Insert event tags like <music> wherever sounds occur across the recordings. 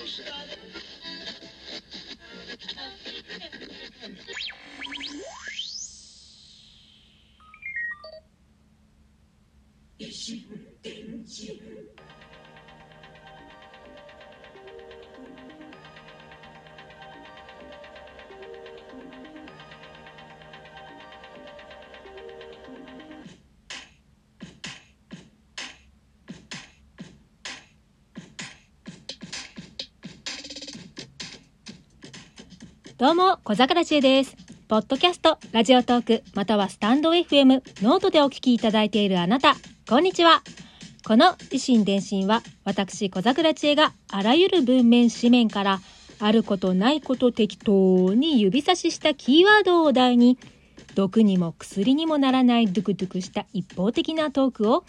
Joseph. どうも、小桜知恵です。ポッドキャスト、ラジオトーク、またはスタンド FM、ノートでお聞きいただいているあなた、こんにちは。この維新伝心は、私小桜知恵があらゆる文面紙面から、あることないこと適当に指差ししたキーワードをお題に、毒にも薬にもならないドゥクドゥクした一方的なトークを、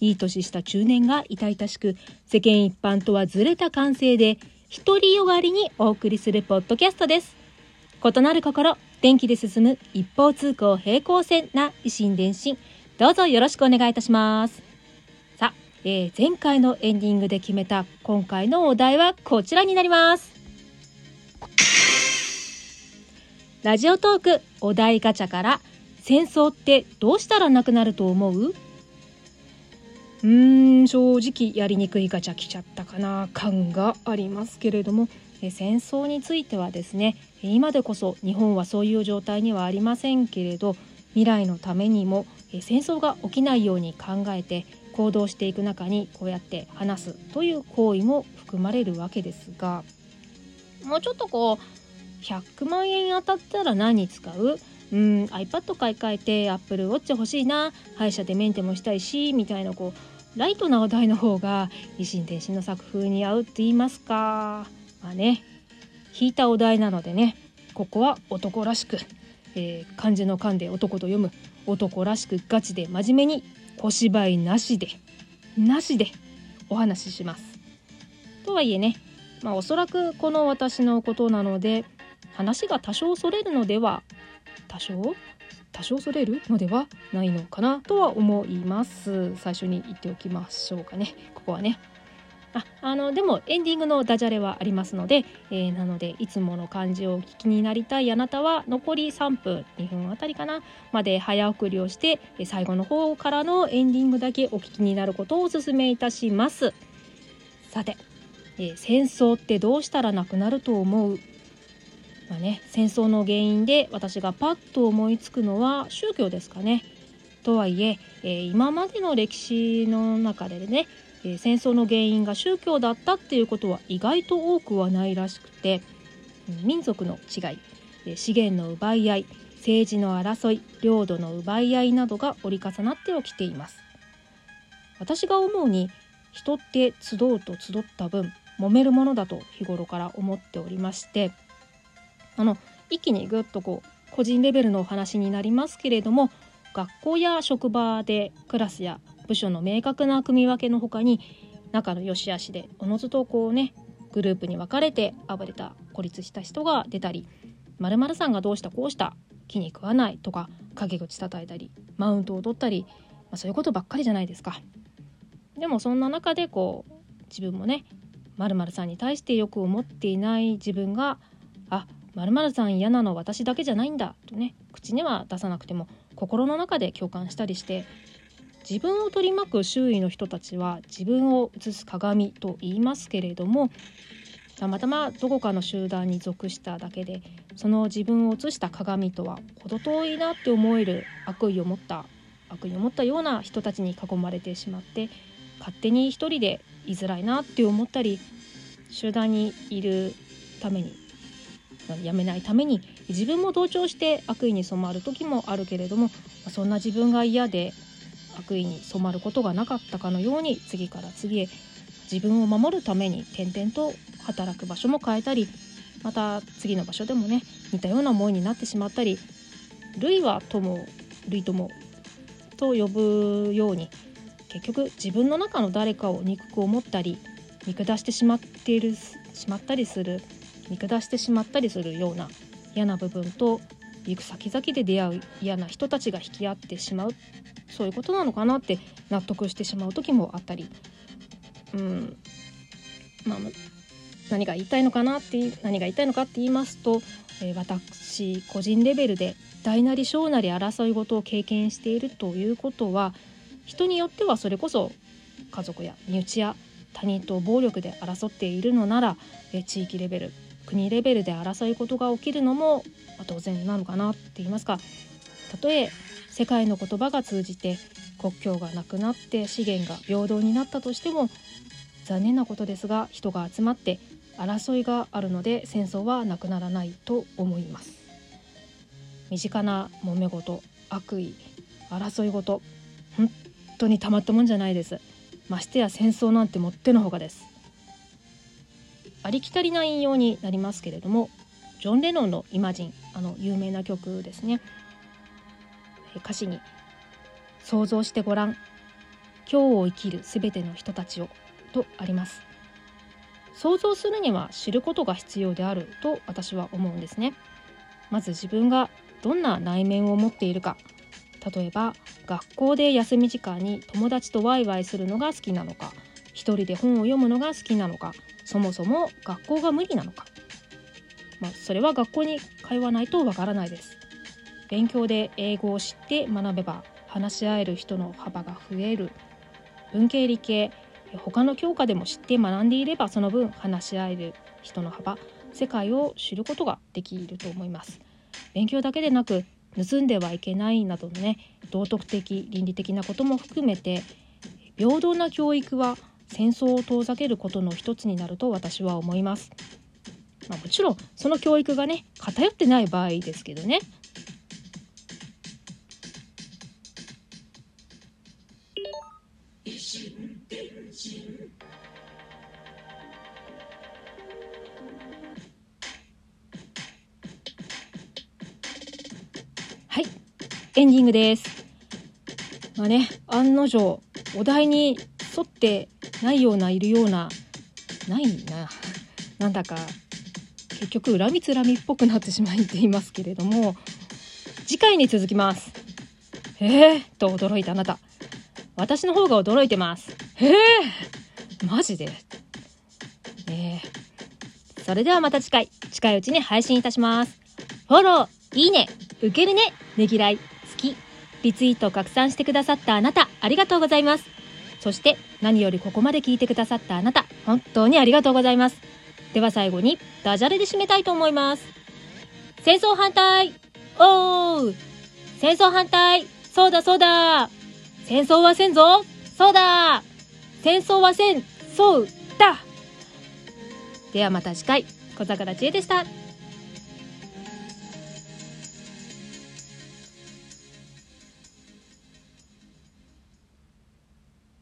いい年した中年が痛々しく、世間一般とはずれた感性で、独りよがりにお送りするポッドキャストです。異なる心、電気で進む一方通行平行線な維新伝心。どうぞよろしくお願いいたします。さあ、えー前回のエンディングで決めた今回のお題はこちらになります。ラジオトークお題ガチャから戦争ってどうしたらなくなると思う？うーん正直やりにくいガチャ来ちゃったかな感がありますけれども戦争についてはですね今でこそ日本はそういう状態にはありませんけれど未来のためにも戦争が起きないように考えて行動していく中にこうやって話すという行為も含まれるわけですがもうちょっとこう100万円当たったら何に使う？うん iPad 買い替えて Apple Watch 欲しいな歯医者でメンテもしたいしみたいなこうライトな話題の方が維新伝心の作風に合うって言いますか。まあね引いたお題なのでねここは男らしく、えー漢字の漢で男と読む男らしくガチで真面目に小芝居なしでなしでお話しします。とはいえねまあおそらくこの私のことなので話が多少それるのでは多少多少それるのではないのかなとは思います最初に言っておきましょうかねここはねああのでもエンディングのダジャレはありますので、えーなのでいつもの漢字をお聞きになりたいあなたは残り3分2分あたりかなまで早送りをしてえ最後の方からのエンディングだけお聞きになることをお勧めいたしますさて、えー戦争ってどうしたらなくなると思う？まあね、戦争の原因で私がパッと思いつくのは宗教ですかね。とはいええー今までの歴史の中でね、え戦争の原因が宗教だったっていうことは意外と多くはないらしくて民族の違い資源の奪い合い政治の争い領土の奪い合いなどが折り重なって起きています。私が思うに人って集うと集った分揉めるものだと日頃から思っておりましてあの一気にぐっとこう個人レベルのお話になりますけれども学校や職場でクラスや部署の明確な組み分けの他に仲の良し悪しでおのずとこうねグループに分かれて暴れた孤立した人が出たり〇〇さんがどうしたこうした？気に食わないとか陰口叩いたりマウントを取ったり、まあ、そういうことばっかりじゃないですか。でもそんな中でこう自分もね〇〇さんに対してよく思っていない自分があまるさん嫌なの私だけじゃないんだとね口には出さなくても心の中で共感したりして自分を取り巻く周囲の人たちは自分を映す鏡と言いますけれどもたまたまどこかの集団に属しただけでその自分を映した鏡とは程遠いなって思える悪意を持った悪意を持ったような人たちに囲まれてしまって勝手に一人で居づらいなって思ったり集団にいるためにやめないために自分も同調して悪意に染まる時もあるけれどもそんな自分が嫌で悪意に染まることがなかったかのように次から次へ自分を守るために転々と働く場所も変えたりまた次の場所でもね似たような思いになってしまったり類は友類友と呼ぶように結局自分の中の誰かを憎く思ったり見下してしまっているしまったりする見下してしまったりするような嫌な部分と行く先々で出会う嫌な人たちが引き合ってしまうそういうことなのかなって納得してしまう時もあったりうんまあ何が言いたいのかなって何が言いたいのかって言いますと、えー、私個人レベルで大なり小なり争い事を経験しているということは人によってはそれこそ家族や身内や他人と暴力で争っているのなら、え地域レベル国レベルで争い事が起きるのも、当然なのかなって言いますか。たとえ世界の言葉が通じて国境がなくなって資源が平等になったとしても残念なことですが人が集まって争いがあるので戦争はなくならないと思います。身近な揉め事悪意争い事本当にたまったもんじゃないです。ましてや戦争なんてもってのほかです。ありきたりな引用になりますけれどもジョン・レノンの「イマジン」あの有名な曲ですね。歌詞に「想像してごらん今日を生きるすべての人たちを」とあります。想像するには知ることが必要であると私は思うんですね。まず自分がどんな内面を持っているか。例えば学校で休み時間に友達とワイワイするのが好きなのか一人で本を読むのが好きなのかそもそも学校が無理なのか、まあ、それは学校に通わないとわからないです。勉強で英語を知って学べば話し合える人の幅が増える。文系理系他の教科でも知って学んでいればその分話し合える人の幅世界を知ることができると思います。勉強だけでなく盗んではいけないなどのね道徳的倫理的なことも含めて平等な教育は戦争を遠ざけることの一つになると私は思います。まあ、もちろんその教育がね偏ってない場合ですけどね。はいエンディングです。まあね案の定お題に沿ってないようないるようなないな <laughs> なんだか結局恨みつらみっぽくなってしまっていますけれども次回に続きます。えー、と驚いたあなた。私の方が驚いてます。えー、マジで？えー、それではまた次回。近いうちに配信いたします。フォローいいね受けるねねぎらい好きリツイート拡散してくださったあなたありがとうございます。そして何よりここまで聞いてくださったあなた、本当にありがとうございます。では最後にダジャレで締めたいと思います。戦争反対。おー。戦争反対。そうだそうだ。戦争はせんぞ。そうだ。戦争はせん。そうだ。ではまた次回、小桜知恵でした。